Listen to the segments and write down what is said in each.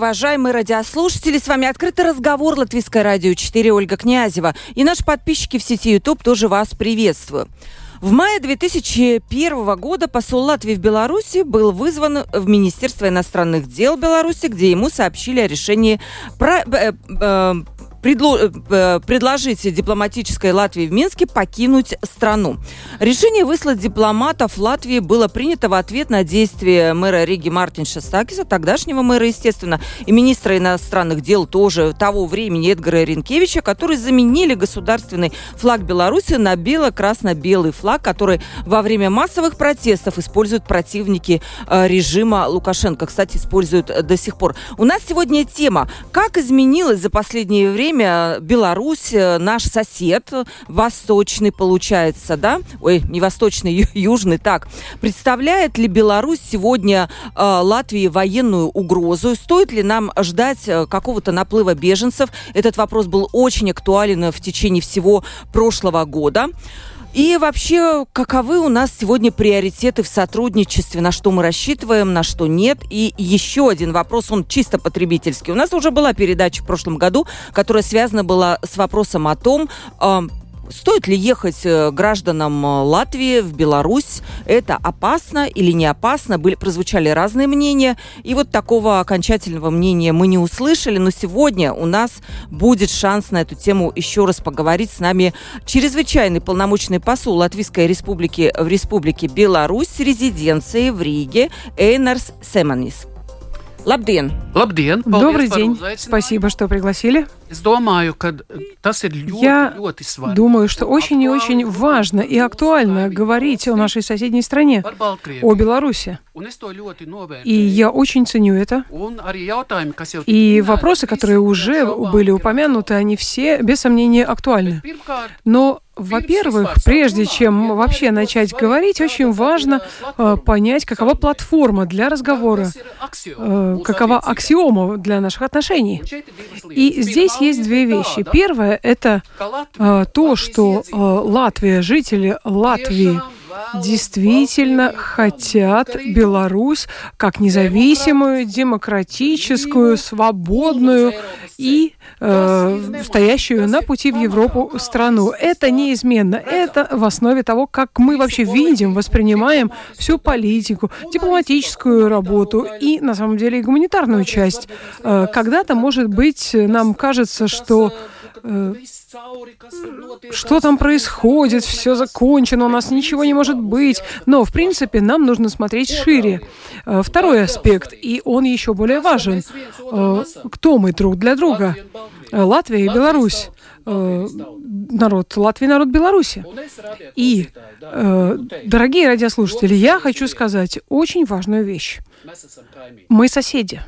Уважаемые радиослушатели. С вами открытый разговор Латвийское радио 4 Ольга Князева. И наши подписчики в сети YouTube тоже вас приветствую. В мае 2001 года посол Латвии в Беларуси был вызван в Министерство иностранных дел Беларуси, где ему сообщили о решении про, э, э, предло, э, предложить дипломатической Латвии в Минске покинуть страну. Решение выслать дипломатов Латвии было принято в ответ на действия мэра Риги Мартин Шестакиса, тогдашнего мэра, естественно, и министра иностранных дел тоже того времени Эдгара Ренкевича, которые заменили государственный флаг Беларуси на бело-красно-белый флаг, который во время массовых протестов используют противники э, режима Лукашенко. Кстати, используют до сих пор. У нас сегодня тема «Как изменилось за последнее время время Беларусь, э, наш сосед, восточный получается, да? Ой, не восточный, южный, так. Представляет ли Беларусь сегодня э, Латвии военную угрозу? Стоит ли нам ждать э, какого-то наплыва беженцев? Этот вопрос был очень актуален в течение всего прошлого года. И вообще, каковы у нас сегодня приоритеты в сотрудничестве, на что мы рассчитываем, на что нет? И еще один вопрос, он чисто потребительский. У нас уже была передача в прошлом году, которая связана была с вопросом о том, Стоит ли ехать э, гражданам э, Латвии в Беларусь? Это опасно или не опасно? Были, прозвучали разные мнения. И вот такого окончательного мнения мы не услышали. Но сегодня у нас будет шанс на эту тему еще раз поговорить с нами чрезвычайный полномочный посол Латвийской Республики в Республике Беларусь с резиденцией в Риге Эйнарс Семанис. Labdien! Labdien! Добрый день! Спасибо, что пригласили. Я думаю, что очень и очень важно и актуально говорить о нашей соседней стране, о Беларуси. И я очень ценю это. И вопросы, которые уже были упомянуты, они все, без сомнения, актуальны. Но во-первых, прежде чем вообще начать говорить, очень важно э, понять, какова платформа для разговора, э, какова аксиома для наших отношений. И здесь есть две вещи. Первое — это э, то, что э, Латвия, жители Латвии, действительно хотят Беларусь как независимую, демократическую, свободную и э, стоящую на пути в Европу страну. Это неизменно. Это в основе того, как мы вообще видим, воспринимаем всю политику, дипломатическую работу и, на самом деле, и гуманитарную часть. Э, когда-то, может быть, нам кажется, что что там происходит, все закончено, у нас ничего не может быть. Но, в принципе, нам нужно смотреть шире. Э, второй аспект, и он еще более важен. Э, кто мы друг для друга? Латвия и Беларусь. Народ Латвии, народ Беларуси. И, дорогие радиослушатели, я хочу сказать очень важную вещь. Мы соседи.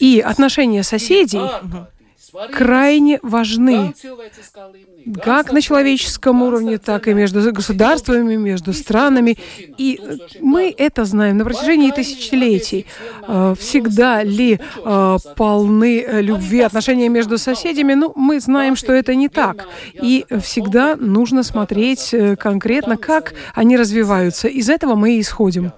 И отношения соседей крайне важны как на человеческом уровне, так и между государствами, между странами. И мы это знаем на протяжении тысячелетий. А, всегда ли а, полны любви отношения между соседями? Ну, мы знаем, что это не так. И всегда нужно смотреть э, конкретно, как они развиваются. Из этого мы и исходим.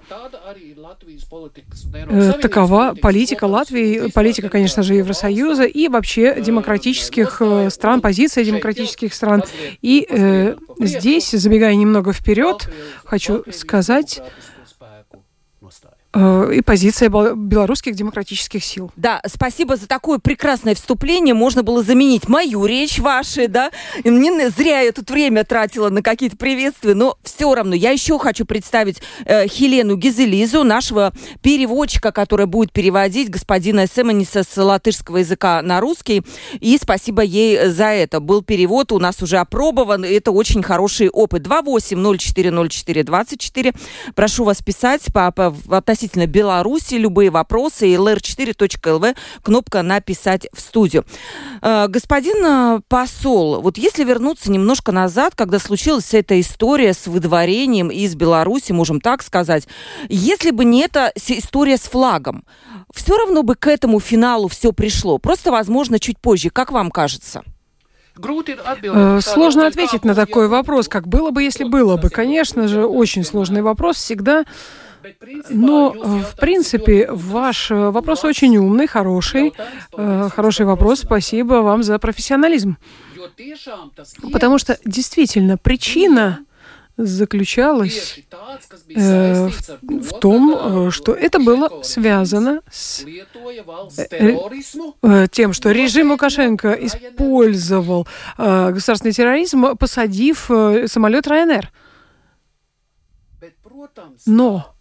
Э, такова политика Латвии, политика, конечно же, Евросоюза и вообще демократических э, стран, позиция демократических стран. И э, здесь, забегая немного вперед, хочу сказать, Э, и позиция белорусских демократических сил. Да, спасибо за такое прекрасное вступление. Можно было заменить мою речь вашей, да. И мне зря я тут время тратила на какие-то приветствия, но все равно я еще хочу представить э, Хелену Гизелизу, нашего переводчика, которая будет переводить господина Семениса с латышского языка на русский. И спасибо ей за это. Был перевод у нас уже опробован, и это очень хороший опыт. 28040424. Прошу вас писать по, по относительно относительно Беларуси, любые вопросы, lr4.lv, кнопка «Написать в студию». Э, господин э, посол, вот если вернуться немножко назад, когда случилась эта история с выдворением из Беларуси, можем так сказать, если бы не эта история с флагом, все равно бы к этому финалу все пришло. Просто, возможно, чуть позже. Как вам кажется? Э, сложно ответить на такой вопрос, как было бы, если было бы. Конечно же, очень сложный вопрос всегда. Но, э, в принципе, ваш э, вопрос очень умный, хороший. Э, хороший вопрос. Спасибо вам за профессионализм. Потому что действительно причина заключалась э, в, в том, что это было связано с э, э, тем, что режим Лукашенко использовал э, государственный терроризм, посадив э, самолет РНР. Но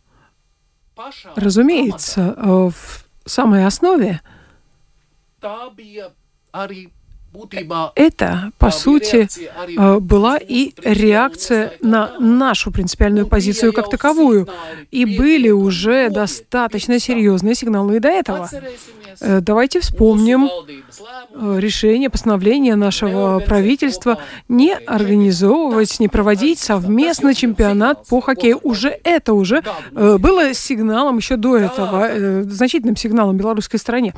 Разумеется, э, в самой основе это, по сути, э, была и реакция на нашу принципиальную позицию как таковую. И были уже достаточно серьезные сигналы и до этого. Э, давайте вспомним э, решение, постановление нашего правительства не организовывать, не проводить совместно чемпионат по хоккею. Уже это уже э, было сигналом еще до этого, значительным сигналом белорусской стране.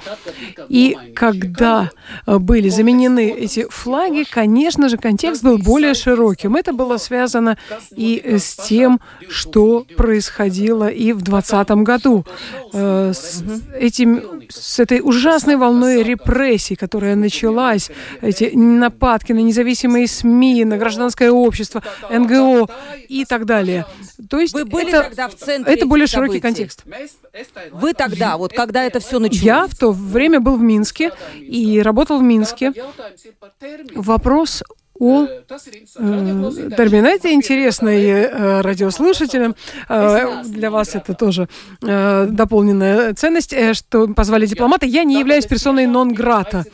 И когда были заменены эти флаги, конечно же, контекст был более широким. Это было связано и с тем, что происходило и в 2020 году. С этим, с этой ужасной волной репрессий, которая началась, эти нападки на независимые СМИ, на гражданское общество, НГО и так далее. То есть Вы были это, тогда в центре это более широкий контекст. Вы тогда, вот когда это все началось? Я в то время был в Минске и работал в Минске. Вопрос о термин. Это интересный э, радиослушателям. Э, для вас это тоже э, дополненная ценность, что позвали дипломаты. Я не являюсь персоной нон-грата.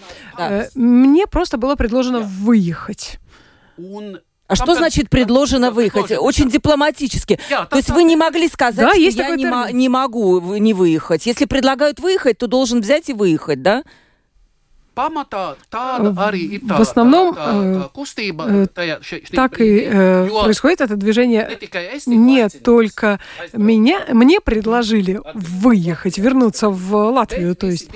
Мне просто было предложено выехать. А что значит предложено выехать? Очень дипломатически. То есть вы не могли сказать, да, что я не, не могу не выехать. Если предлагают выехать, то должен взять и выехать, да? В основном э, так и э, происходит это движение. Не только меня, мне предложили выехать, вернуться в Латвию, то есть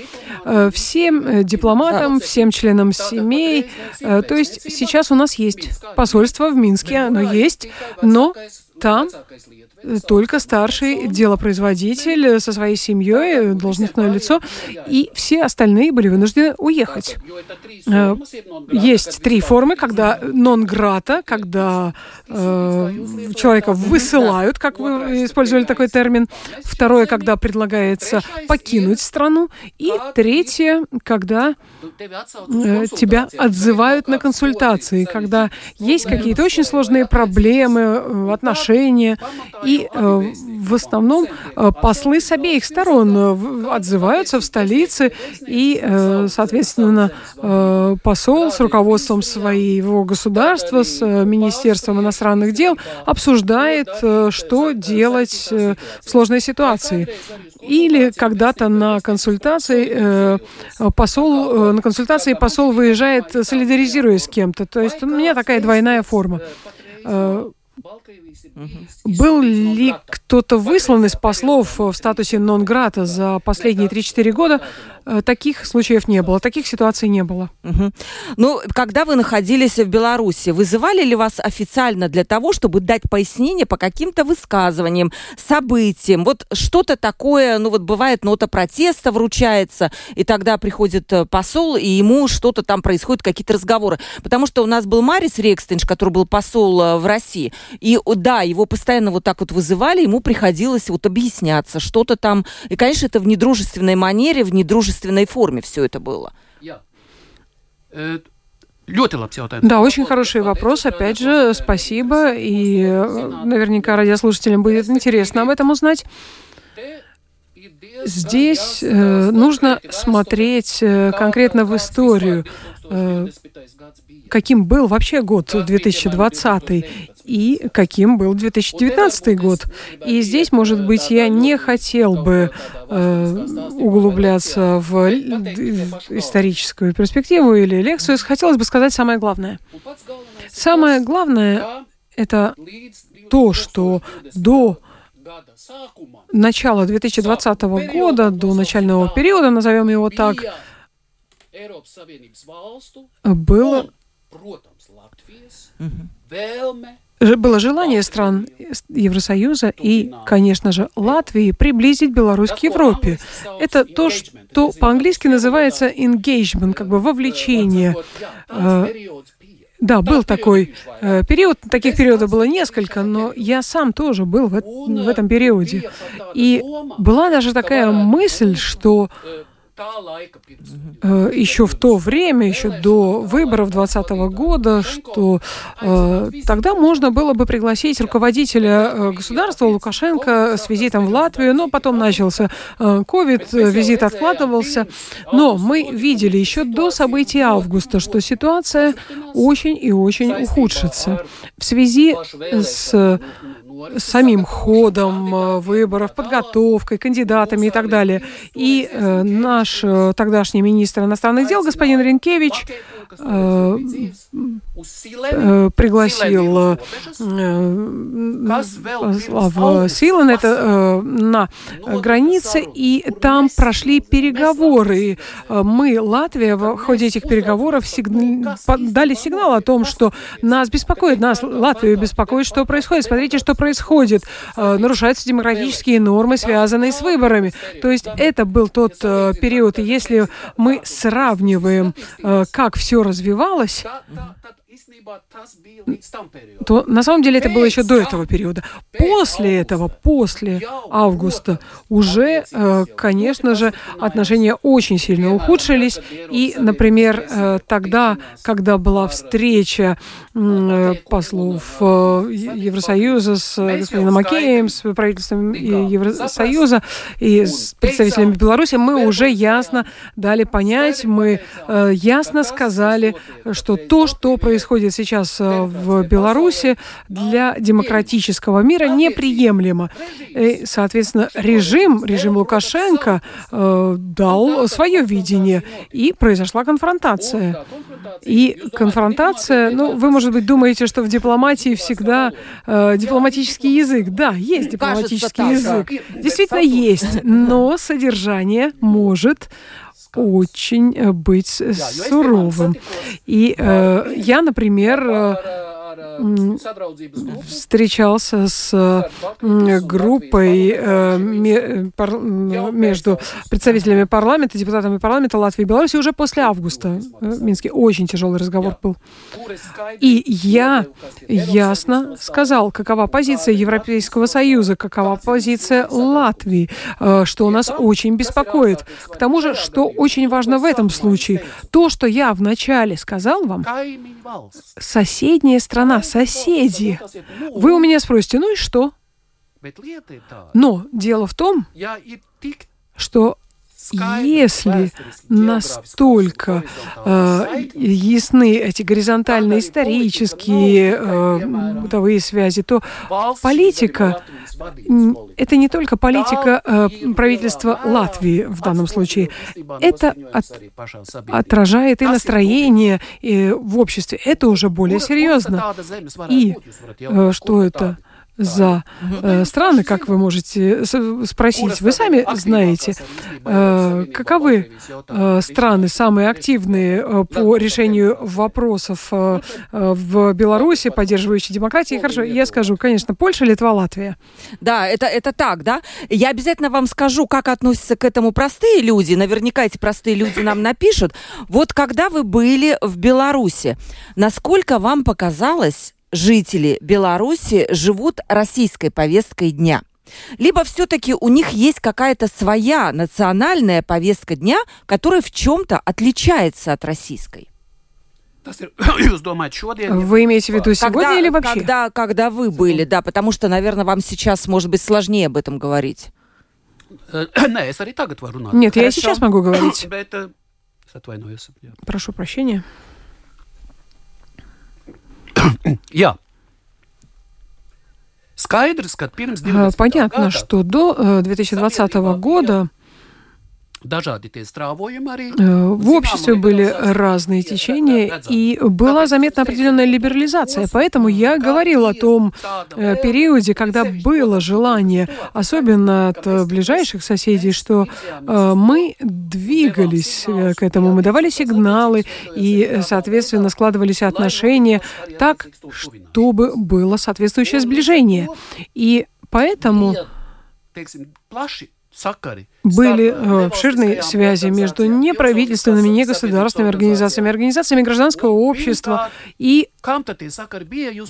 э, всем дипломатам, всем членам семей. То есть сейчас у нас есть посольство в Минске, оно есть, но там только старший делопроизводитель со своей семьей, должностное лицо, и все остальные были вынуждены уехать. Э, есть три формы, когда нон-грата, когда э, человека высылают, как вы использовали такой термин. Второе, когда предлагается покинуть страну. И третье, когда э, тебя отзывают на консультации, когда есть какие-то очень сложные проблемы, э, отношения, и э, в основном э, послы с обеих сторон э, отзываются в столице, и, соответственно, посол с руководством своего государства, с Министерством иностранных дел обсуждает, что делать в сложной ситуации. Или когда-то на консультации посол, на консультации посол выезжает, солидаризируясь с кем-то. То есть у меня такая двойная форма. Э, был ли кто-то выслан из послов в статусе нон-грата за последние 3-4 года? Э, таких случаев не было, таких ситуаций не было. Угу. Ну, когда вы находились в Беларуси, вызывали ли вас официально для того, чтобы дать пояснение по каким-то высказываниям, событиям? Вот что-то такое, ну вот бывает нота протеста вручается, и тогда приходит э, посол, и ему что-то там происходит, какие-то разговоры. Потому что у нас был Марис Рекстенш, который был посол э, в России, и И да, его постоянно вот так вот вызывали, ему приходилось вот объясняться, что-то там. И, конечно, это в недружественной манере, в недружественной форме все это было. Э, да, очень хороший вопрос. Опять же, спасибо. И э, наверняка радиослушателям будет интересно об этом узнать. Здесь э, нужно смотреть э, конкретно в историю, э, каким был вообще год 2020 и каким был 2019 год. И здесь, может быть, я не хотел бы э, углубляться в историческую перспективу или лекцию. Хотелось бы сказать самое главное. Самое главное — это то, что до начала 2020 года, до начального периода, назовем его так, было было желание стран Евросоюза и, конечно же, Латвии приблизить Беларусь к Европе. Это то, что по-английски называется engagement, как бы вовлечение. Э, да, был такой э, период, таких периодов было несколько, но я сам тоже был в, в этом периоде. И была даже такая мысль, что Э, еще в то время, еще до выборов 2020 года, что э, тогда можно было бы пригласить руководителя э, государства Лукашенко с визитом в Латвию, но потом начался ковид, визит откладывался. Но мы видели еще до событий августа, что ситуация очень и очень ухудшится. В связи с самим ходом э, выборов, подготовкой, кандидатами и так далее. И э, наш э, тогдашний министр иностранных дел господин Ренкевич пригласил в Силан, это на границе, и там прошли переговоры. Мы, Латвия, в ходе этих переговоров сигна... дали сигнал о том, что нас беспокоит, нас, Латвию беспокоит, что происходит. Смотрите, что происходит. Нарушаются демократические нормы, связанные с выборами. То есть это был тот период, и если мы сравниваем, как все развивалось, то на самом деле это было еще до этого периода. После этого, после августа, уже, э, конечно же, отношения очень сильно ухудшились. И, например, э, тогда, когда была встреча э, послов Евросоюза с господином Макеем, с правительством Евросоюза и с представителями Беларуси, мы уже ясно дали понять, мы ясно сказали, что то, что происходит сейчас в Беларуси для демократического мира неприемлемо. И, соответственно, режим, режим Лукашенко э, дал свое видение, и произошла конфронтация. И конфронтация, ну, вы, может быть, думаете, что в дипломатии всегда э, дипломатический язык. Да, есть дипломатический язык. Действительно есть, но содержание может очень э, быть суровым. И э, я, например, э, встречался с группой э, между представителями парламента, депутатами парламента Латвии и Беларуси уже после августа. Э, в Минске. Очень тяжелый разговор был. И я ясно сказал, какова позиция Европейского Союза, какова позиция Латвии, э, что нас очень беспокоит. К тому же, что очень важно в этом случае, то, что я вначале сказал вам, соседняя страна, соседи. Вы у меня спросите, ну и что? Но дело в том, что если настолько э, ясны эти горизонтальные исторические э, бытовые связи, то политика это не только политика э, правительства Латвии в данном случае. Это от, отражает и настроение и в обществе. Это уже более серьезно. И э, что это? За э, страны, как вы можете спросить. Вы сами знаете, э, каковы э, страны самые активные э, по решению вопросов э, э, в Беларуси, поддерживающие демократии. Хорошо, я скажу, конечно, Польша, Литва, Латвия. Да, это, это так, да. Я обязательно вам скажу, как относятся к этому простые люди. Наверняка эти простые люди нам напишут. Вот когда вы были в Беларуси, насколько вам показалось, жители Беларуси живут российской повесткой дня? Либо все-таки у них есть какая-то своя национальная повестка дня, которая в чем-то отличается от российской? Вы имеете в виду сегодня когда, или вообще? Когда, когда вы были, да, потому что, наверное, вам сейчас, может быть, сложнее об этом говорить. Нет, я и сейчас могу говорить. Прошу прощения. Я. Понятно, что до 2020 года Э, в обществе были разные течения, и была заметна определенная либерализация. Поэтому я говорил о том э, периоде, когда было желание, особенно от э, ближайших соседей, что мы двигались к этому, мы давали сигналы, и, соответственно, складывались отношения так, чтобы было соответствующее сближение. И поэтому были э, обширные связи между неправительственными, негосударственными организациями, организациями гражданского общества и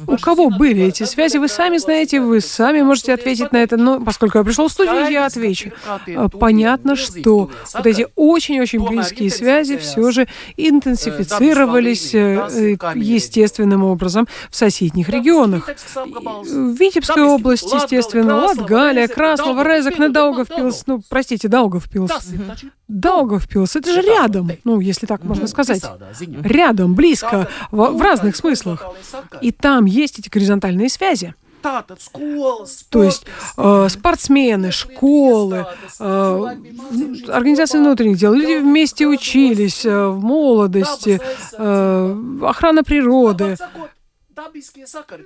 у кого были эти связи, вы сами знаете, вы сами можете ответить на это, но поскольку я пришел в студию, я отвечу. Э, понятно, что вот эти очень-очень близкие связи все же интенсифицировались э, естественным образом в соседних регионах. В Витебской области, естественно, Латгалия, Краслова, Резок, Недаугавпилс, ну, простите, знаете, Даугавпилс. Даугавпилс, это же рядом, ну, если так можно сказать. Рядом, близко, в, в разных смыслах. И там есть эти горизонтальные связи. То есть э, спортсмены, школы, э, организации внутренних дел, люди вместе учились э, в молодости, э, охрана природы,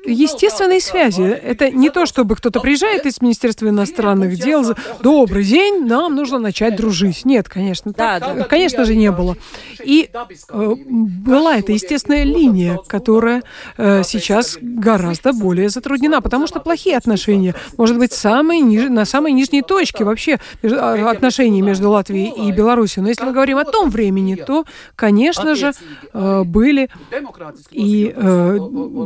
Естественные связи. Это не то, чтобы кто-то приезжает из Министерства иностранных дел, добрый день, нам нужно начать дружить. Нет, конечно, да, да. конечно же не было. И э, была эта естественная линия, которая э, сейчас гораздо более затруднена, потому что плохие отношения, может быть, самые ниж... на самой нижней точке вообще а, отношений между Латвией и Беларусью. Но если мы говорим о том времени, то, конечно же, э, были и э, Э,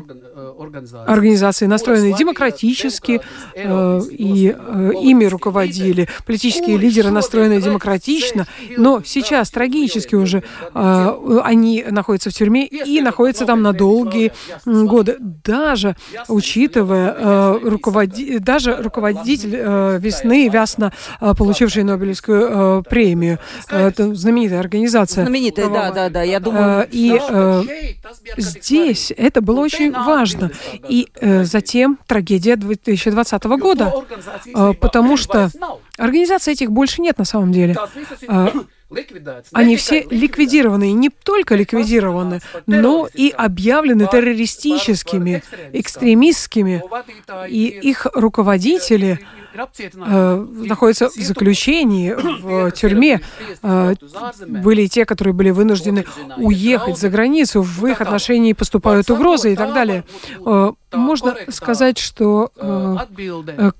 организации, настроенные демократически, э, и э, ими руководили политические лидеры, настроенные демократично, но сейчас трагически уже они находятся в тюрьме и находятся там на долгие годы, даже учитывая руководи... даже руководитель весны, Вясна, получивший Нобелевскую премию. Это знаменитая организация. Знаменитая, да, да, да, я думаю. И здесь это было очень очень важно. И э, затем трагедия 2020 года, э, потому что организаций этих больше нет на самом деле. Э, они все ликвидированы, и не только ликвидированы, но и объявлены террористическими, экстремистскими, и их руководители э, находятся в заключении, в тюрьме. Э, были те, которые были вынуждены уехать за границу, в их отношении поступают угрозы и так далее. Э, можно сказать, что э, э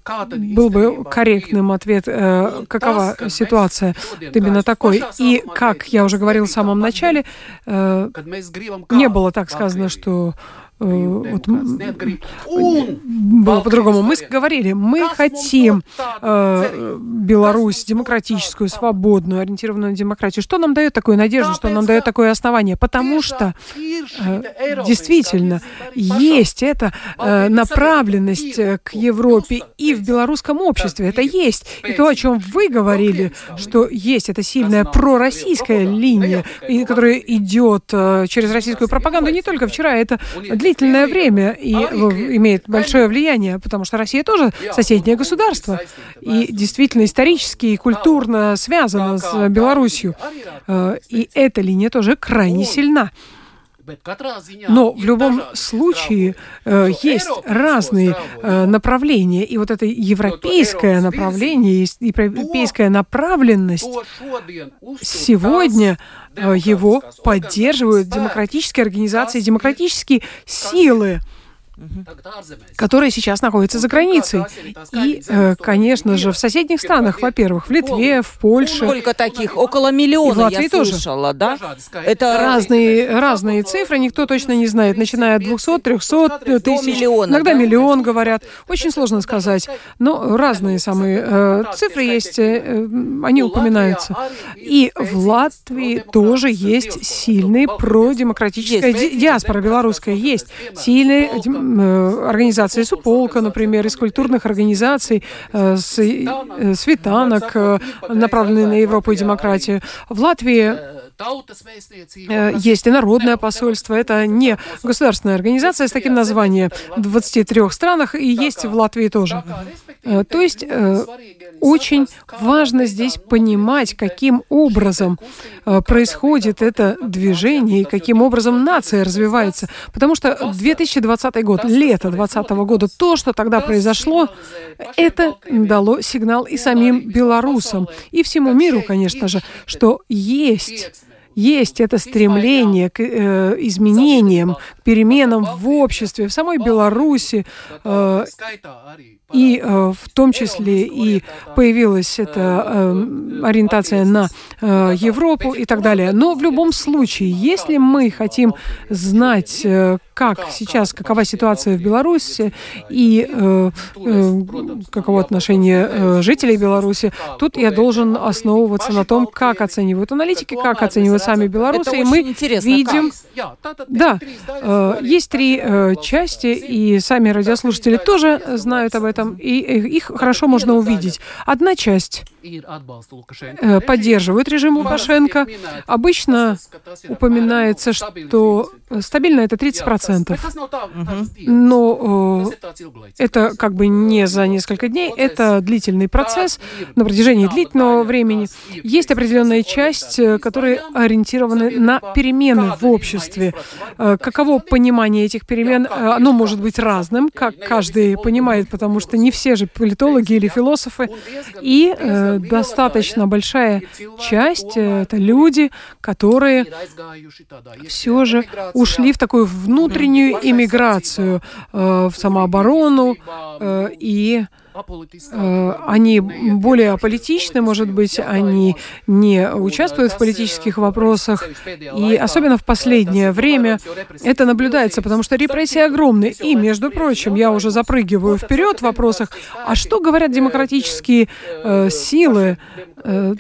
был бы корректным ответ, э, какова ситуация. именно такой. И, как я уже говорил в самом начале, э, не было так сказано, что Э, вот, было по-другому. Мы говорили, мы хотим э, Беларусь демократическую, свободную, ориентированную на демократию. Что нам дает такую надежду, что нам дает такое основание? Потому что э, действительно есть эта э, направленность э, к Европе и в белорусском обществе. Это есть. И то, о чем вы говорили, что есть эта сильная пророссийская линия, которая идет э, через российскую пропаганду не только вчера, это длительное время и имеет большое влияние, потому что Россия тоже соседнее государство и действительно исторически и культурно связана с Белоруссией. Э, и эта линия тоже крайне сильна. Но в любом случае э, есть разные э, направления, и вот это европейское направление, европейская направленность сегодня его поддерживают демократические организации, демократические силы. Которые сейчас находятся за границей. И, э, конечно же, в соседних странах, во-первых, в Литве, в Польше. Сколько таких? Около миллиона, и в Латвии я тоже. слышала, да? Это разные, разные цифры, никто точно не знает, начиная от 200, 300 тысяч, миллиона, иногда да? миллион говорят. Очень сложно сказать, но разные самые э, цифры есть, э, они упоминаются. И в Латвии тоже есть сильный продемократическая ди диаспора белорусская, есть сильные Э, организации Суполка, например, из культурных организаций, э, с, э, светанок, направленные на Европу и демократию. В Латвии есть и народное посольство. Это не государственная организация с таким названием в 23 странах, и есть в Латвии тоже. То есть очень важно здесь понимать, каким образом происходит это движение и каким образом нация развивается. Потому что 2020 год, лето 2020 года, то, что тогда произошло, это дало сигнал и самим белорусам, и всему миру, конечно же, что есть есть это стремление к э, изменениям, к переменам в обществе, в самой Беларуси. Э, и э, в том числе и появилась эта э, ориентация на э, Европу и так далее. Но в любом случае, если мы хотим знать, э, как сейчас, какова ситуация в Беларуси и э, э, каково отношение э, жителей Беларуси, тут я должен основываться на том, как оценивают аналитики, как оценивают сами белорусы. Это и мы видим, как? да, э, есть три э, части, и сами радиослушатели тоже знают об этом, и их хорошо можно увидеть. Одна часть Э, поддерживают режим Лукашенко. Обычно упоминается, что стабильно это 30%. Но это как бы не за несколько дней, это длительный процесс на протяжении длительного времени. Есть определенная часть, э, которые ориентированы на перемены в обществе. Э, каково понимание этих перемен? Оно может быть разным, как каждый понимает, потому что не все же политологи или философы. И достаточно большая часть э, это люди, которые все же ушли в такую внутреннюю иммиграцию, э, в самооборону э, и Э, они более аполитичны, может быть, они не участвуют в политических вопросах. И особенно в последнее время это наблюдается, потому что репрессии огромны. И, между прочим, я уже запрыгиваю вперед в вопросах, а что говорят демократические э, силы э,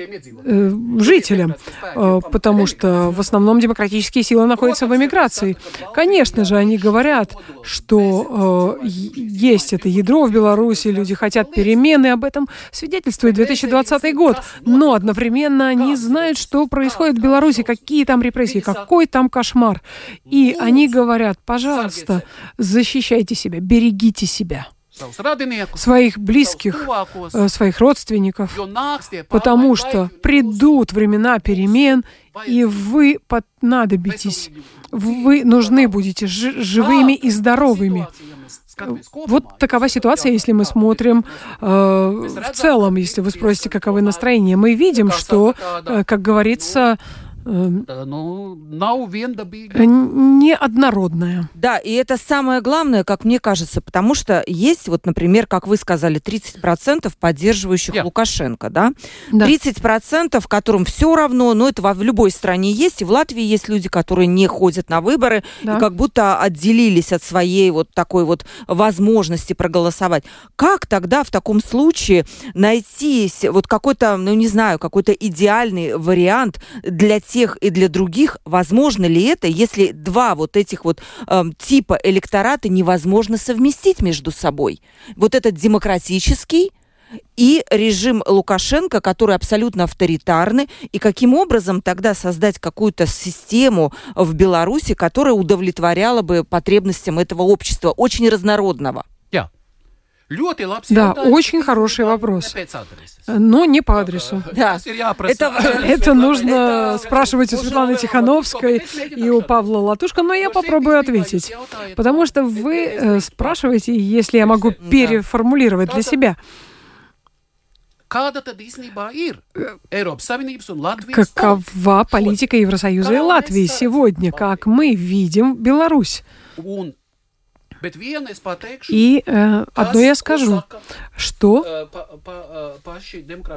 э, жителям? Потому что в основном демократические силы находятся в эмиграции. Конечно же, они говорят, что есть это ядро в Беларуси, люди хотят перемены, об этом свидетельствует 2020 год. Но одновременно они знают, что происходит в Беларуси, какие там репрессии, какой там кошмар. И они говорят, пожалуйста, защищайте себя, берегите себя. Своих близких, э, своих родственников, потому что придут времена перемен, и вы понадобитесь, вы нужны будете живыми и здоровыми. Вот такова ситуация, если мы смотрим э, в целом, если вы спросите, каковы настроения. Мы видим, что, э, как говорится, Эм, ну, неоднородная. Да, и это самое главное, как мне кажется, потому что есть, вот, например, как вы сказали, 30% поддерживающих yeah. Лукашенко, да? да? 30%, которым все равно, но это в любой стране есть, и в Латвии есть люди, которые не ходят на выборы да. и как будто отделились от своей вот такой вот возможности проголосовать. Как тогда в таком случае найти вот какой-то, ну не знаю, какой-то идеальный вариант для тех, тех и для других, возможно ли это, если два вот этих вот э, типа электората невозможно совместить между собой? Вот этот демократический и режим Лукашенко, который абсолютно авторитарный, и каким образом тогда создать какую-то систему в Беларуси, которая удовлетворяла бы потребностям этого общества, очень разнородного? Да, очень хороший вопрос. Но не по адресу. Да. Это, это нужно спрашивать у Светланы Тихановской и у Павла Латушка, но я попробую ответить. Потому что вы э, спрашиваете, если я могу переформулировать для себя. Какова политика Евросоюза и Латвии сегодня, как мы видим Беларусь? И э, одно я скажу, что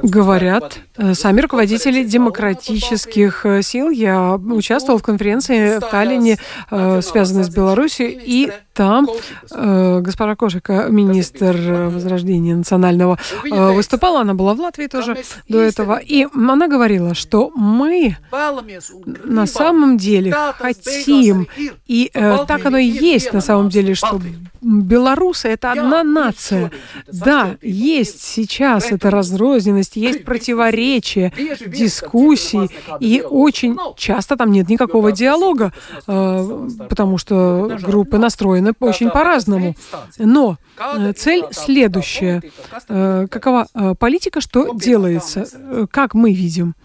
говорят сами руководители демократических сил. Я участвовал в конференции в Таллине, связанной с Беларусью, и там э, госпожа Кошика, министр Возрождения национального, э, выступала. Она была в Латвии тоже до этого. И она говорила, что мы на самом деле хотим, и э, так оно и есть на самом деле, что белорусы — это одна нация. Да, есть сейчас эта разрозненность, есть противоречия, дискуссии, и очень часто там нет никакого диалога, э, потому что группы настроены очень по-разному. Но э, цель следующая. Э, какова политика, что делается, как мы видим?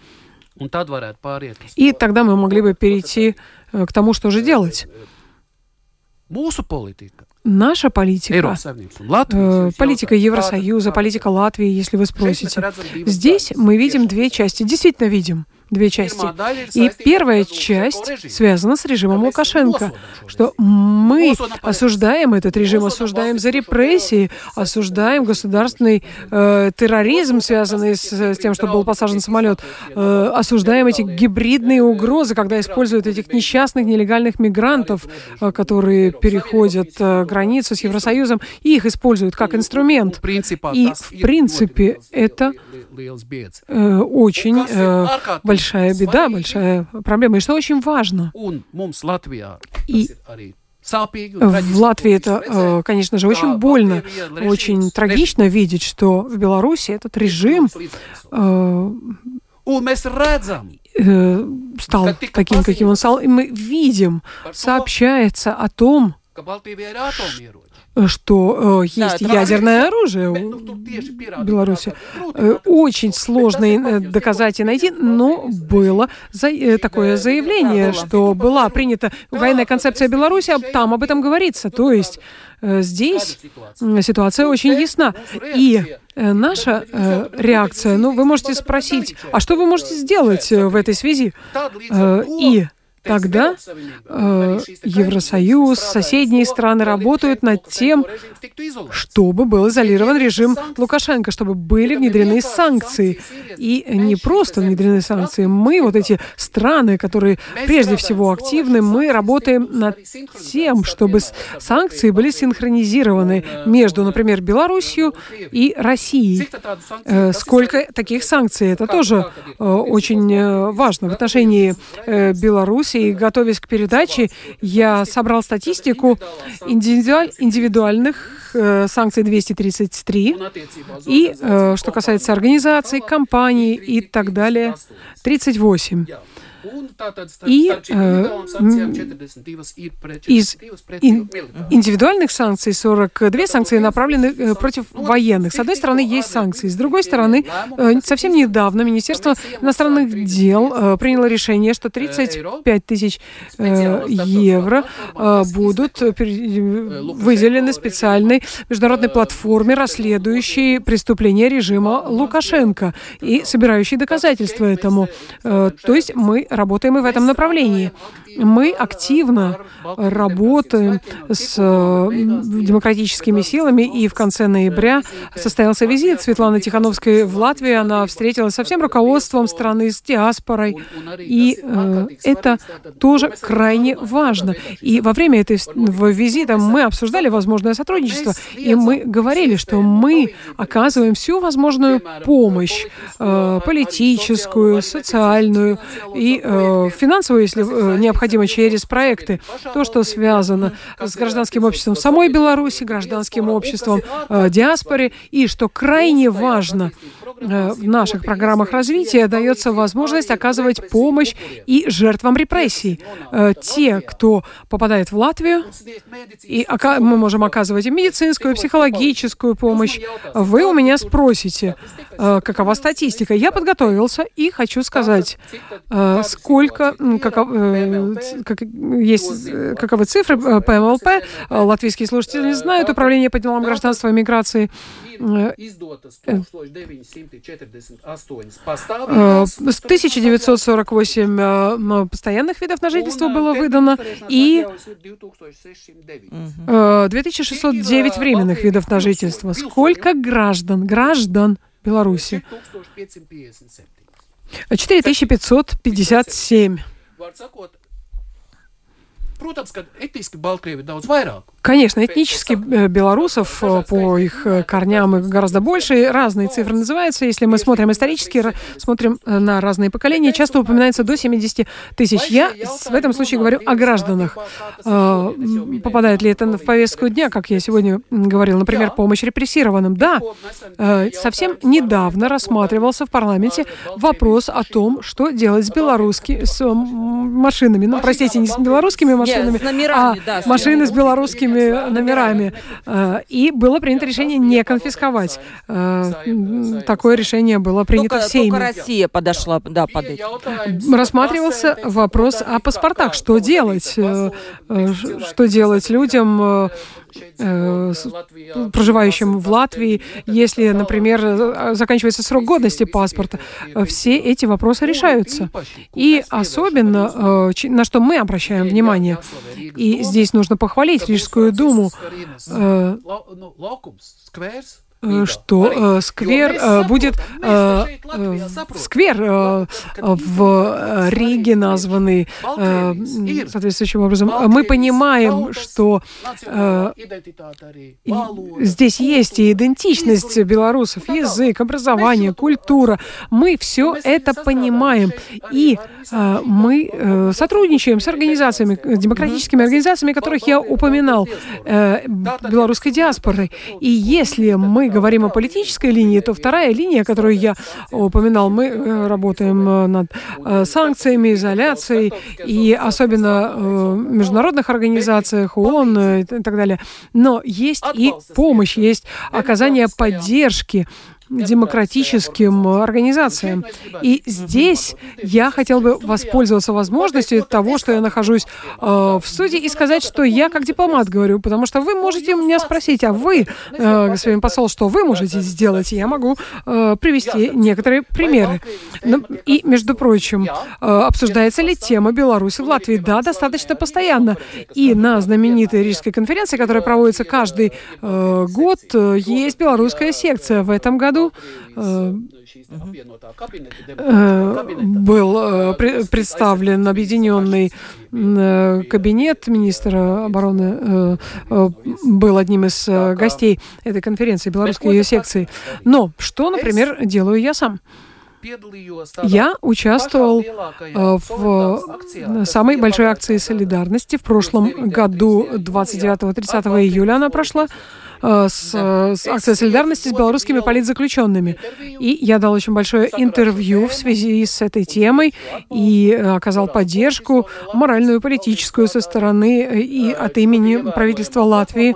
И тогда мы могли бы перейти к тому, что же делать. Наша политика, э, политика Евросоюза, политика Латвии, если вы спросите. Здесь мы видим две части, действительно видим две части. И первая часть связана с режимом Лукашенко, что мы осуждаем этот режим, осуждаем за репрессии, осуждаем государственный э, терроризм, связанный с, с тем, что был посажен самолет, э, осуждаем эти гибридные угрозы, когда используют этих несчастных нелегальных мигрантов, э, которые переходят э, границу с Евросоюзом, и их используют как инструмент. И, в принципе, это э, очень э, большая беда, большая проблема, и что очень важно. И в Латвии это, э, конечно же, очень больно, очень трагично видеть, что в Беларуси этот режим э, э, стал таким, каким он стал. И мы видим, сообщается о том, что э, есть да, ядерное оружие в Беларуси. Э, очень сложно доказать и найти, но было за, э, такое заявление, что была принята военная концепция Беларуси, там об этом говорится. То есть э, здесь ситуация очень ясна. И наша э, реакция, ну, вы можете спросить, а что вы можете сделать в этой связи? Э, и Тогда э, Евросоюз, соседние страны работают над тем, чтобы был изолирован режим Лукашенко, чтобы были внедрены санкции. И не просто внедрены санкции. Мы, вот эти страны, которые прежде всего активны, мы работаем над тем, чтобы санкции были синхронизированы между, например, Белоруссией и Россией. Э, сколько таких санкций? Это тоже э, очень э, важно. В отношении Беларуси и готовясь к передаче, я собрал статистику индивидуаль, индивидуальных э, санкций 233 и, э, что касается организаций, компаний и так далее, 38. И э, из ин, индивидуальных санкций 42 санкции направлены э, против военных. С одной стороны, есть санкции. С другой стороны, э, совсем недавно Министерство иностранных дел приняло решение, что 35 тысяч евро будут выделены специальной международной платформе, расследующей преступления режима Лукашенко и собирающей доказательства этому. То есть мы работаем и в этом направлении. Мы активно работаем с э, демократическими силами, и в конце ноября состоялся визит Светланы Тихановской в Латвии. Она встретилась со всем руководством страны, с диаспорой, и э, это тоже крайне важно. И во время этого визита мы обсуждали возможное сотрудничество, и мы говорили, что мы оказываем всю возможную помощь, э, политическую, социальную и э, финансовую, если э, необходимо необходимо через проекты. То, что связано с гражданским обществом в самой Беларуси, гражданским обществом э, диаспоре, и, что крайне важно, в наших программах развития дается возможность оказывать помощь и жертвам репрессий. Э, те, кто попадает в Латвию, и мы можем оказывать и медицинскую, и психологическую помощь. Вы у меня спросите, э, какова статистика. Я подготовился и хочу сказать, э, сколько, каков, э, как, есть э, каковы цифры э, по МЛП. Э, латвийские слушатели не знают. Управление по делам гражданства и миграции 1948 постоянных видов на жительство было выдано и 2609 временных видов на жительство. Сколько граждан, граждан Беларуси? 4557. Конечно, этнически э, белорусов э, по их э, корням гораздо больше. Разные цифры называются. Если мы смотрим исторически, смотрим на разные поколения, часто упоминается до 70 тысяч. Я в этом случае говорю о гражданах. Попадает ли это в повестку дня, как я сегодня говорил, например, помощь репрессированным? Да, совсем недавно рассматривался в парламенте вопрос о том, что делать с белорусскими с машинами. Ну, простите, не с белорусскими машинами, а машины с белорусскими номерами. Э, и было принято решение не конфисковать. Э, такое решение было принято только, в Сейме. Только Россия подошла да, под это. Рассматривался вопрос о паспортах. Что делать? Э, что делать людям, Э, проживающим в Латвии, если, например, э, заканчивается срок годности паспорта, все эти вопросы решаются. И особенно, э, на что мы обращаем внимание, и здесь нужно похвалить Рижскую думу, Э, что э, сквер э, будет э, сквер э, в Риге названный э, соответствующим образом. Мы понимаем, что э, здесь есть и идентичность белорусов, язык, образование, культура. Мы все это понимаем, и э, мы э, сотрудничаем с организациями, демократическими организациями, которых я упоминал, э, белорусской диаспорой. И если мы говорим о политической линии, то вторая линия, которую я упоминал, мы э, работаем э, над э, санкциями, изоляцией, и особенно в международных организациях, ООН и так далее. Но есть и помощь, есть оказание поддержки демократическим организациям. И здесь я хотел бы воспользоваться возможностью того, что я нахожусь э, в студии, и сказать, что я как дипломат говорю, потому что вы можете меня спросить, а вы, э, господин посол, что вы можете сделать? Я могу э, привести некоторые примеры. Ну, и, между прочим, э, обсуждается ли тема Беларуси в Латвии? Да, достаточно постоянно. И на знаменитой Рижской конференции, которая проводится каждый э, год, э, есть белорусская секция. В этом году году э, был э, представлен объединенный э, кабинет министра обороны, был одним из гостей этой конференции, белорусской ее секции. Но что, например, делаю я сам? Я участвовал в самой большой акции солидарности в прошлом году, 29-30 июля она прошла. Э, с, с акцией солидарности с белорусскими политзаключенными. И я дал очень большое интервью в связи с этой темой и э, оказал поддержку моральную и политическую со стороны э, и от имени правительства Латвии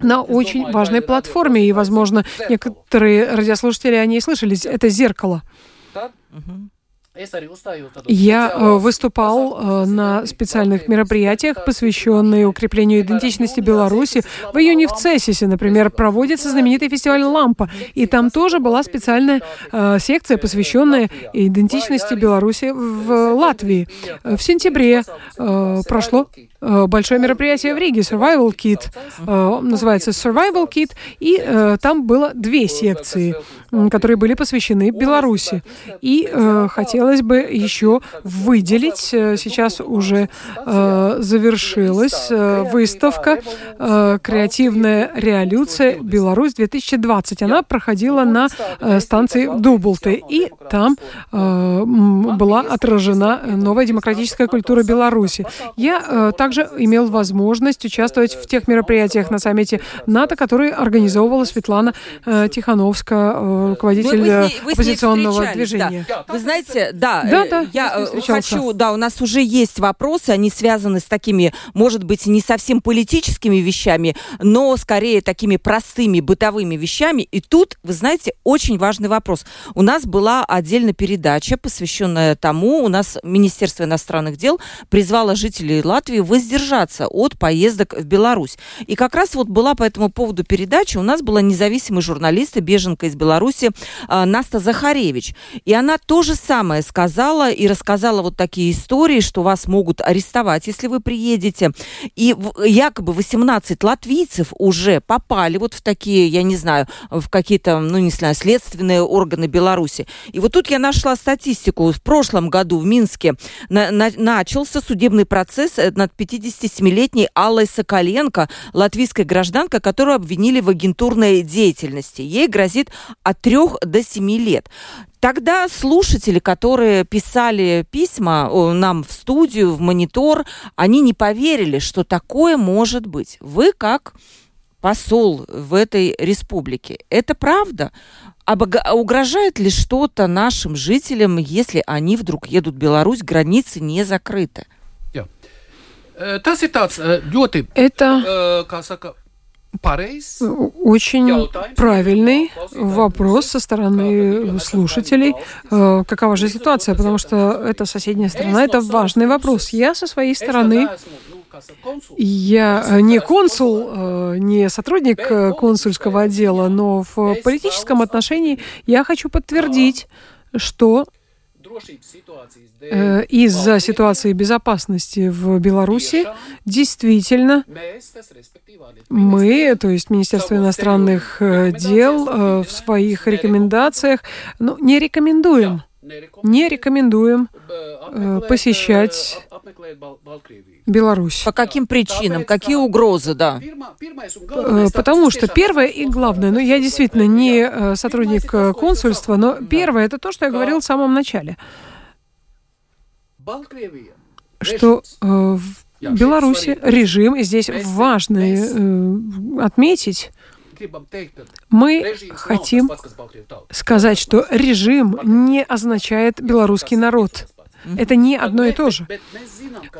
на очень важной платформе. И, возможно, некоторые радиослушатели о ней слышали. Это «Зеркало». Я э, выступал э, на специальных мероприятиях, посвященных укреплению идентичности Беларуси. В июне в Цесисе, например, проводится знаменитый фестиваль «Лампа», и там тоже была специальная э, секция, посвященная идентичности Беларуси в Латвии. В сентябре прошло большое мероприятие в Риге, Survival Kit, называется Survival Kit, и там было две секции, которые были посвящены Беларуси. И хотелось бы еще выделить, э, сейчас уже э, завершилась э, выставка э, «Креативная реолюция Беларусь-2020». Она проходила на э, станции Дублты, и там э, была отражена новая демократическая культура Беларуси. Я э, также имел возможность участвовать в тех мероприятиях на саммите НАТО, которые организовывала Светлана э, Тихановская, э, руководитель вы, вы, вы оппозиционного движения. Да. Вы знаете, да, да, э, да я э, хочу, да, у нас уже есть вопросы, они связаны с такими, может быть, не совсем политическими вещами, но скорее такими простыми бытовыми вещами. И тут, вы знаете, очень важный вопрос. У нас была отдельная передача, посвященная тому, у нас Министерство иностранных дел призвало жителей Латвии вызвать воздержаться от поездок в Беларусь. И как раз вот была по этому поводу передача, у нас была независимый журналист и беженка из Беларуси э, Наста Захаревич. И она то же самое сказала и рассказала вот такие истории, что вас могут арестовать, если вы приедете. И якобы 18 латвийцев уже попали вот в такие, я не знаю, в какие-то, ну не знаю, следственные органы Беларуси. И вот тут я нашла статистику. В прошлом году в Минске на, на, начался судебный процесс э, над 57-летней Аллой Соколенко, латвийской гражданкой, которую обвинили в агентурной деятельности. Ей грозит от 3 до 7 лет. Тогда слушатели, которые писали письма нам в студию, в монитор, они не поверили, что такое может быть. Вы как посол в этой республике. Это правда? А угрожает ли что-то нашим жителям, если они вдруг едут в Беларусь, границы не закрыты? Э, э, Это очень правильный вопрос со стороны слушателей. Э, какова же ситуация? Потому что это соседняя страна, это важный вопрос. Я со своей стороны я э, не консул, э, не сотрудник консульского отдела, но в политическом отношении я хочу подтвердить, что Э, из-за ситуации безопасности в Беларуси действительно мы, то есть Министерство иностранных э, дел, э, в своих рекомендациях, ну, не рекомендуем, не рекомендуем. посещать Беларусь. По каким причинам? Какие угрозы, да? Потому что первое и главное, ну я действительно не сотрудник консульства, но первое это то, что я говорил в самом начале. Что э, в Беларуси режим, и здесь важно э, отметить, мы хотим сказать, что режим не означает белорусский народ. Это не одно и то же.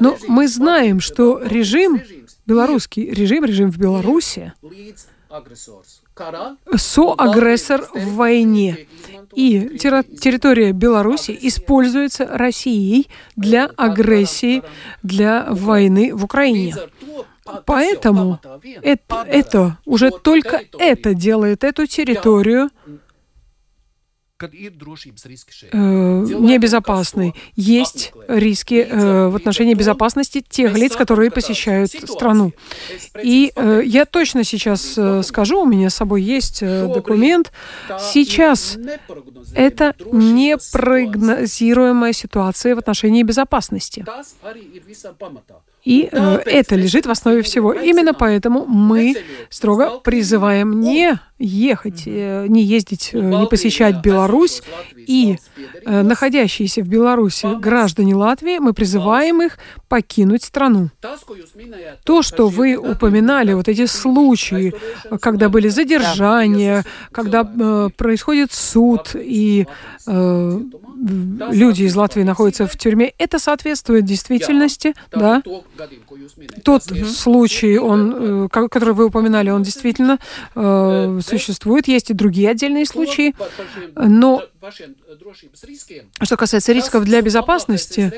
Но мы знаем, что режим, белорусский режим, режим в Беларуси, соагрессор в войне. И территория Беларуси используется Россией для агрессии, для войны в Украине. Поэтому это, это уже только это делает эту территорию э, небезопасной. Есть риски э, в отношении безопасности тех лиц, которые посещают страну. И э, я точно сейчас э, скажу, у меня с собой есть э, документ. Сейчас это непрогнозируемая ситуация в отношении безопасности. И э, это лежит в основе всего. Именно поэтому мы строго призываем не ехать, э, не ездить, э, не посещать Беларусь. И э, находящиеся в Беларуси граждане Латвии, мы призываем их покинуть страну. То, что вы упоминали, вот эти случаи, когда были задержания, когда э, происходит суд, и э, люди из Латвии находятся в тюрьме, это соответствует действительности, да. Тот случай, он, э, который вы упоминали, он действительно э, существует. Есть и другие отдельные случаи, но что касается рисков для безопасности,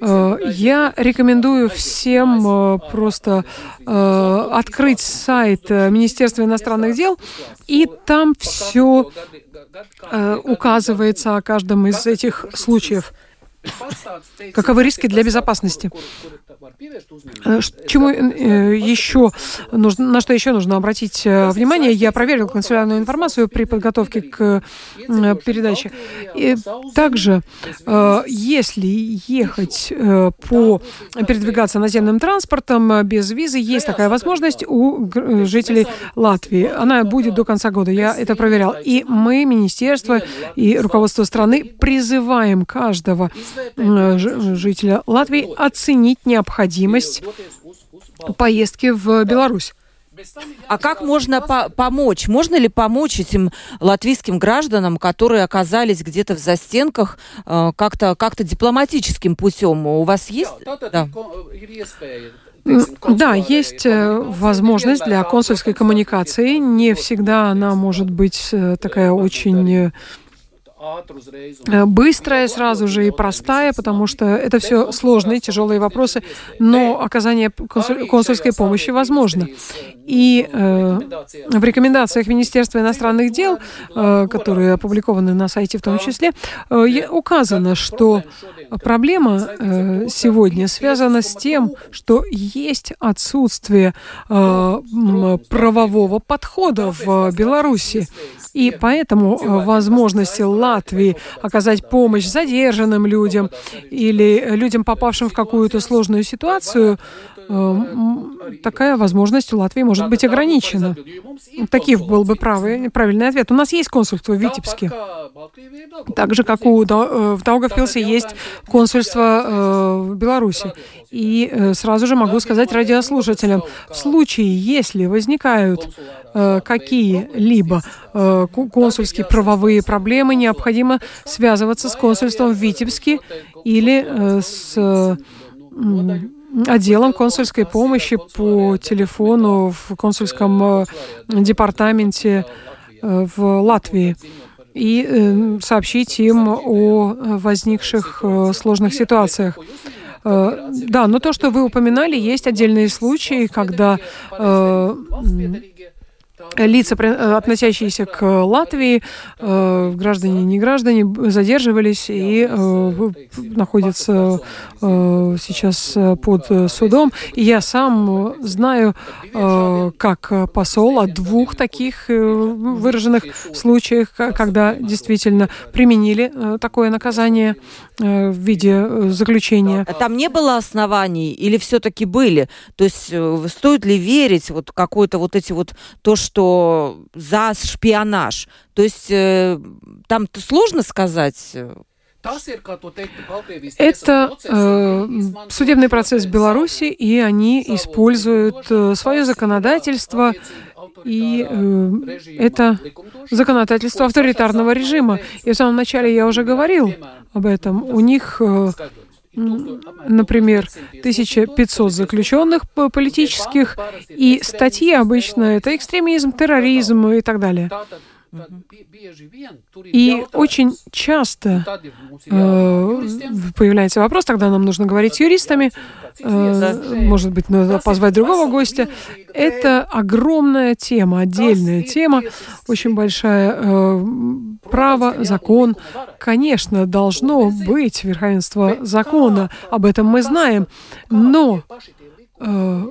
э, я рекомендую всем э, просто э, открыть сайт Министерства иностранных дел, и там все указывается о каждом из этих случаев. Каковы риски для безопасности? Э, чему э, еще нужно, на что еще нужно обратить э, внимание? Я проверил консулярную информацию при подготовке к передаче. И также, если ехать по передвигаться наземным транспортом без визы, есть такая возможность у жителей Латвии. Она будет до конца года. Я это проверял. И мы, министерство и руководство страны призываем каждого жителя Латвии оценить необходимость поездки в Беларусь. А как можно по помочь? Можно ли помочь этим латвийским гражданам, которые оказались где-то в застенках, э, как-то как дипломатическим путем? У вас есть? Да. Да, есть э, возможность для консульской коммуникации. Не всегда она может быть э, такая очень Э, быстрая сразу же и простая, потому что это все сложные, тяжелые вопросы, но оказание консульской помощи возможно. И э, в рекомендациях Министерства иностранных дел, э, которые опубликованы на сайте в том числе, э, указано, что проблема э, сегодня связана с тем, что есть отсутствие э, правового подхода в Беларуси. И поэтому э, возможности Латвии оказать помощь задержанным людям или людям, попавшим в какую-то сложную ситуацию, такая возможность у Латвии может быть ограничена. Таких был бы правый, правильный ответ. У нас есть консульство в Витебске. Так же, как у, э, в Даугавпилсе есть консульство в Беларуси. И сразу же могу сказать радиослушателям, в случае, если возникают какие-либо консульские правовые проблемы, необходимо связываться с консульством в Витебске или э, с отделом консульской помощи по телефону в консульском э, департаменте э, в Латвии и сообщить им о возникших сложных ситуациях. Да, но то, что вы упоминали, есть отдельные случаи, когда лица, э, относящиеся к Латвии, э, граждане и не граждане, задерживались и э, находятся сейчас под судом. И я сам знаю, как посол, о двух таких выраженных случаях, когда действительно применили такое наказание в виде заключения. А там не было оснований или все-таки были? То есть стоит ли верить вот какой-то вот эти вот то, что что за шпионаж. То есть э, там сложно сказать. Это э, судебный процесс в Беларуси, и они используют э, свое законодательство, и э, это законодательство авторитарного режима. И в самом начале я уже говорил об этом. У них э, например, 1500 заключенных политических, и статьи обычно это экстремизм, терроризм и так далее. И очень часто э, появляется вопрос, тогда нам нужно говорить с юристами, э, может быть, надо позвать другого гостя. Это огромная тема, отдельная тема, очень большая. Э, право, закон. Конечно, должно быть верховенство закона, об этом мы знаем, но Э,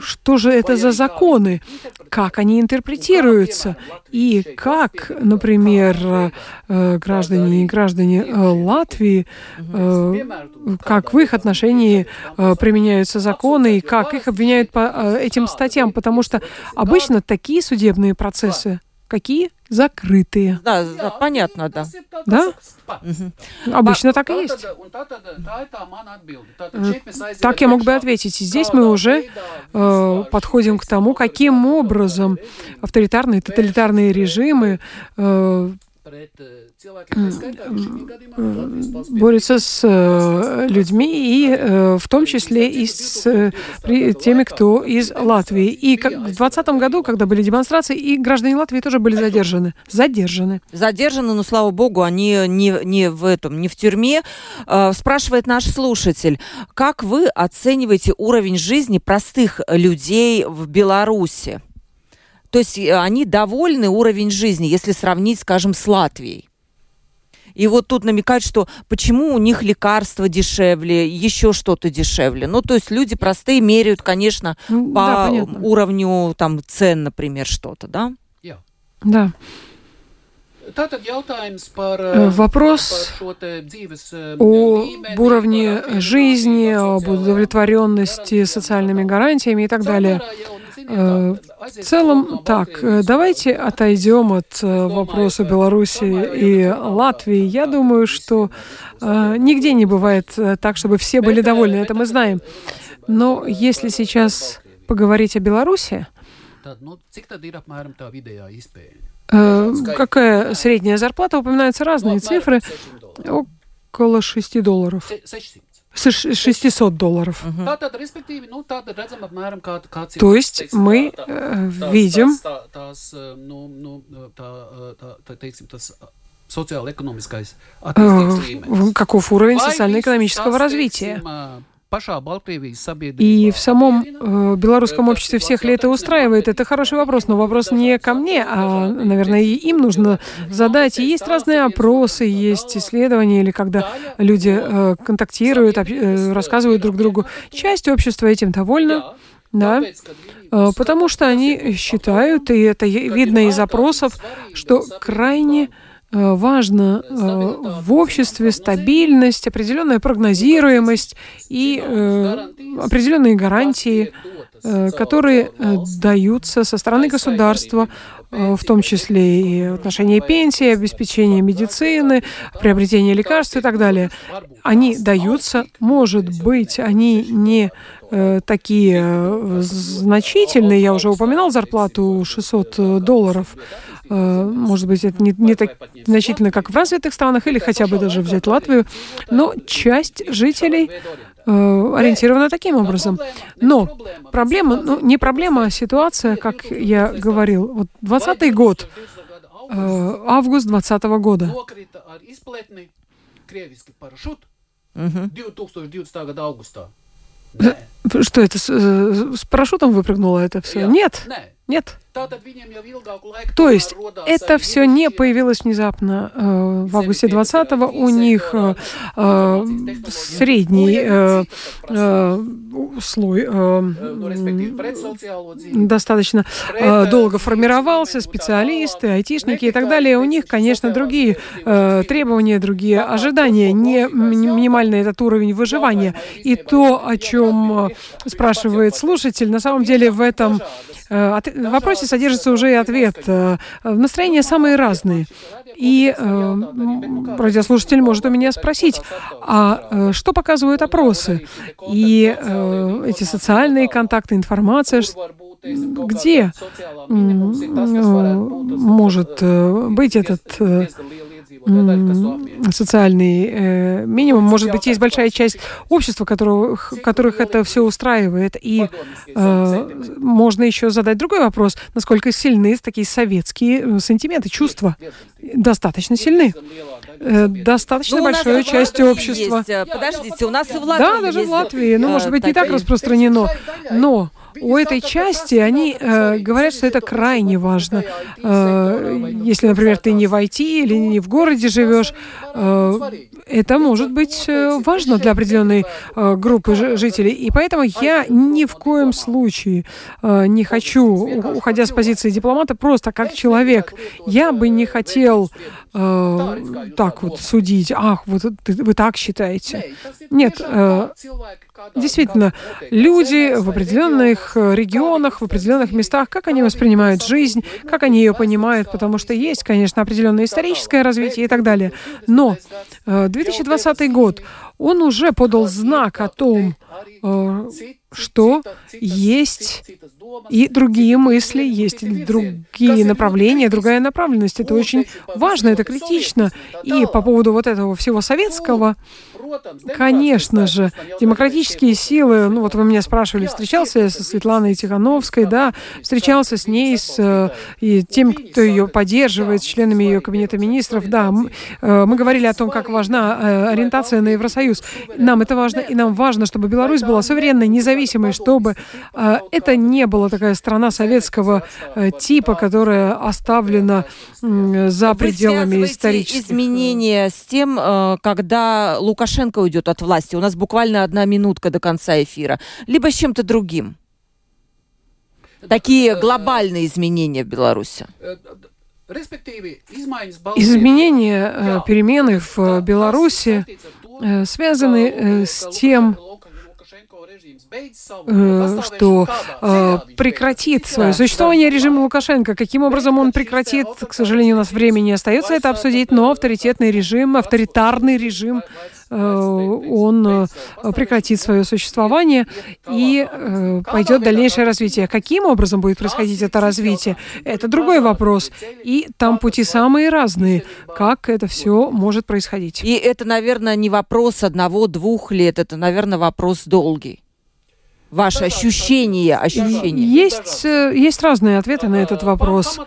что же это за законы, как они интерпретируются, и как, например, э, граждане и граждане э, Латвии, как в их отношении применяются законы, и как их обвиняют по этим статьям, потому что обычно такие судебные процессы Какие? Закрытые. Да, да понятно, да. Да? Угу. Обычно так и есть. Так я мог бы ответить. И здесь мы уже э, подходим к тому, каким образом авторитарные, тоталитарные режимы э, борется с э, людьми, и э, в том числе и с э, теми, кто из Латвии. И в 2020 году, когда были демонстрации, и граждане Латвии тоже были задержаны. Задержаны. Задержаны, но, слава богу, они не, не в этом, не в тюрьме. Спрашивает наш слушатель, как вы оцениваете уровень жизни простых людей в Беларуси? То есть они довольны уровень жизни, если сравнить, скажем, с Латвией? И вот тут намекают, что почему у них лекарства дешевле, еще что-то дешевле. Ну, то есть люди простые меряют, конечно, ну, по да, уровню там цен, например, что-то, да? Да. Э, вопрос э, о уровне жизни, об удовлетворенности социальными гарантиями и так далее. Э, в целом, так, э, давайте отойдем от э, вопроса Беларуси и Латвии. Я думаю, что нигде не бывает так, чтобы все были довольны, это мы знаем. Но если сейчас поговорить о Беларуси, какая средняя зарплата? Упоминаются разные цифры. Около 6 долларов. 600 долларов. То есть мы э, видим каков уровень социально-экономического развития. И в самом э, белорусском обществе всех ли это устраивает, это хороший вопрос, но вопрос не ко мне, а, наверное, и им нужно задать. И есть разные опросы, есть исследования, или когда люди э, контактируют, э, рассказывают друг другу. Часть общества этим довольна. Да, э, потому что они считают, и это видно из опросов, что крайне Э, важно э, в обществе стабильность, определенная прогнозируемость и э, определенные гарантии, которые даются со стороны государства, в том числе и в отношении пенсии, обеспечения медицины, приобретения лекарств и так далее. Они даются, может быть, они не такие значительные. Я уже упоминал зарплату 600 долларов Э, может быть, это не, не так значительно, как в развитых странах, или хотя бы даже взять Латвию, но часть жителей э, ориентирована таким образом. Но проблема, ну, не проблема, а ситуация, как я говорил. Вот 20 год, э, август. 20 года. Что это, с, с парашютом выпрыгнуло это все? Нет, нет. То есть это все не появилось внезапно э, в августе 20-го. У них э, э, средний э, э, слой э, достаточно э, долго формировался, специалисты, айтишники и так далее. У них, конечно, другие э, требования, другие ожидания, не минимальный этот уровень выживания. И то, о чем э, спрашивает слушатель, на самом деле в этом э, вопросе содержится уже и ответ. Э, настроения самые разные. И э, радиослушатель может у меня спросить, а э, что показывают опросы? И э, эти социальные контакты, информация, где э, может э, быть этот социальный э, минимум. Может быть, есть большая часть общества, которых, которых это все устраивает. И э, можно еще задать другой вопрос. Насколько сильны такие советские э, сантименты, чувства? Достаточно сильны. Э, достаточно ну, большой части общества. Есть. Э, подождите, у нас и в Латвии Да, даже в Латвии. Ну, может быть, не так распространено. Но у этой части они э, говорят, что это крайне важно. Э, если, например, ты не в IT или не в городе живешь, э, это может быть э, важно для определенной э, группы жителей. И поэтому я ни в коем случае э, не хочу, уходя с позиции дипломата, просто как человек, я бы не хотел э, так вот судить. Ах, вот вы так считаете. Нет, э, Действительно, люди в определенных э, регионах, в определенных местах, как они воспринимают жизнь, как они ее понимают, потому что есть, конечно, определенное историческое развитие и так далее. Но 2020 э, год, он уже подал знак о том, э, что есть и другие мысли, есть другие направления, другая направленность. Это очень важно, это критично. И по поводу вот этого всего советского, конечно же, демократические силы, ну вот вы меня спрашивали, встречался я со Светланой Тихановской, да, встречался с ней, с э, и тем, кто ее поддерживает, с членами ее кабинета министров, да, мы, э, мы говорили о том, как важна э, ориентация на Евросоюз. Нам это важно, и нам важно, чтобы Беларусь была суверенной, независимой, чтобы это не была такая страна советского типа, которая оставлена за пределами исторических. изменения с тем, когда Лукашенко Лукашенко уйдет от власти, у нас буквально одна минутка до конца эфира, либо с чем-то другим? Такие глобальные изменения в Беларуси. Изменения, э, перемены в Беларуси э, связаны э, с тем, что э, прекратит свое существование режима Лукашенко. Каким образом он прекратит, к сожалению, у нас времени не остается это обсудить, но авторитетный режим, авторитарный режим. Э, он э, прекратит свое существование и э, пойдет дальнейшее развитие. Каким образом будет происходить это развитие, это другой вопрос. И там пути самые разные, как это все может происходить. И это, наверное, не вопрос одного-двух лет, это, наверное, вопрос долгий. Ваши ощущения, ощущения? Есть, э, есть разные ответы на этот вопрос.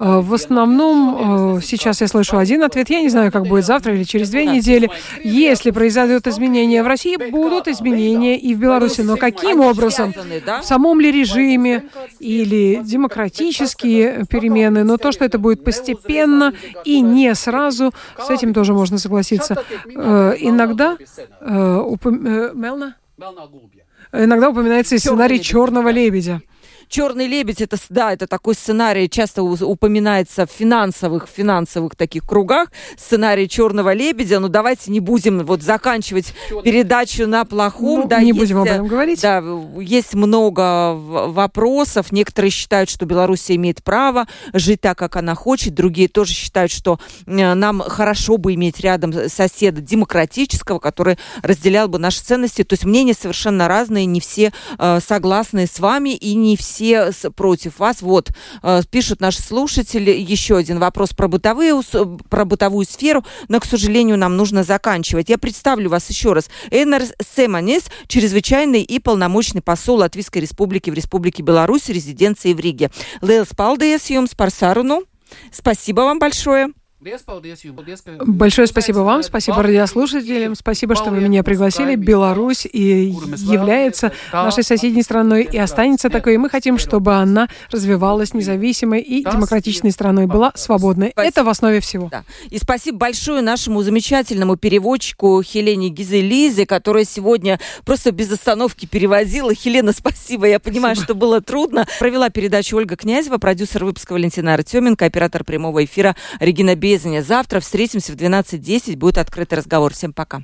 Э, в основном, э, сейчас я слышу один ответ, я не знаю, как будет завтра или через две недели. Если произойдут изменения в России, будут изменения и в Беларуси. Но каким образом? В самом ли режиме или демократические перемены? Но то, что это будет постепенно и не сразу, с этим тоже можно согласиться. Иногда... Мелна? Иногда упоминается и сценарий «Черного лебедя». Черный лебедь это да, это такой сценарий часто упоминается в финансовых финансовых таких кругах. Сценарий Черного лебедя. Но давайте не будем вот заканчивать передачу на плохом. Ну, да, не есть, будем об этом говорить. Да, есть много вопросов. Некоторые считают, что Беларусь имеет право жить так, как она хочет. Другие тоже считают, что нам хорошо бы иметь рядом соседа демократического, который разделял бы наши ценности. То есть мнения совершенно разные, не все э, согласны с вами и не все все против вас. Вот, э, пишут наши слушатели, еще один вопрос про, бытовые, про бытовую сферу, но, к сожалению, нам нужно заканчивать. Я представлю вас еще раз. Энер Семанес, чрезвычайный и полномочный посол Латвийской Республики в Республике Беларусь, резиденции в Риге. Лейлс Палдеес Юмс Парсаруну. Спасибо вам большое. Большое спасибо вам, спасибо радиослушателям, спасибо, что вы меня пригласили. Беларусь и является нашей соседней страной и останется такой. И мы хотим, чтобы она развивалась независимой и демократичной страной, была свободной. Спасибо. Это в основе всего. Да. И спасибо большое нашему замечательному переводчику Хелене Гизелизе, которая сегодня просто без остановки переводила. Хелена, спасибо. Я понимаю, спасибо. что было трудно. Провела передачу Ольга Князева, продюсер выпуска Валентина Артеменко, оператор прямого эфира Регина Бей Березине. Завтра встретимся в 12.10. Будет открытый разговор. Всем пока.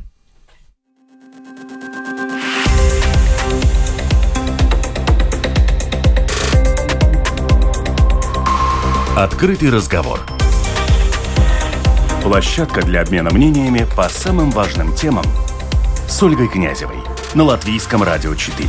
Открытый разговор. Площадка для обмена мнениями по самым важным темам с Ольгой Князевой на Латвийском радио 4.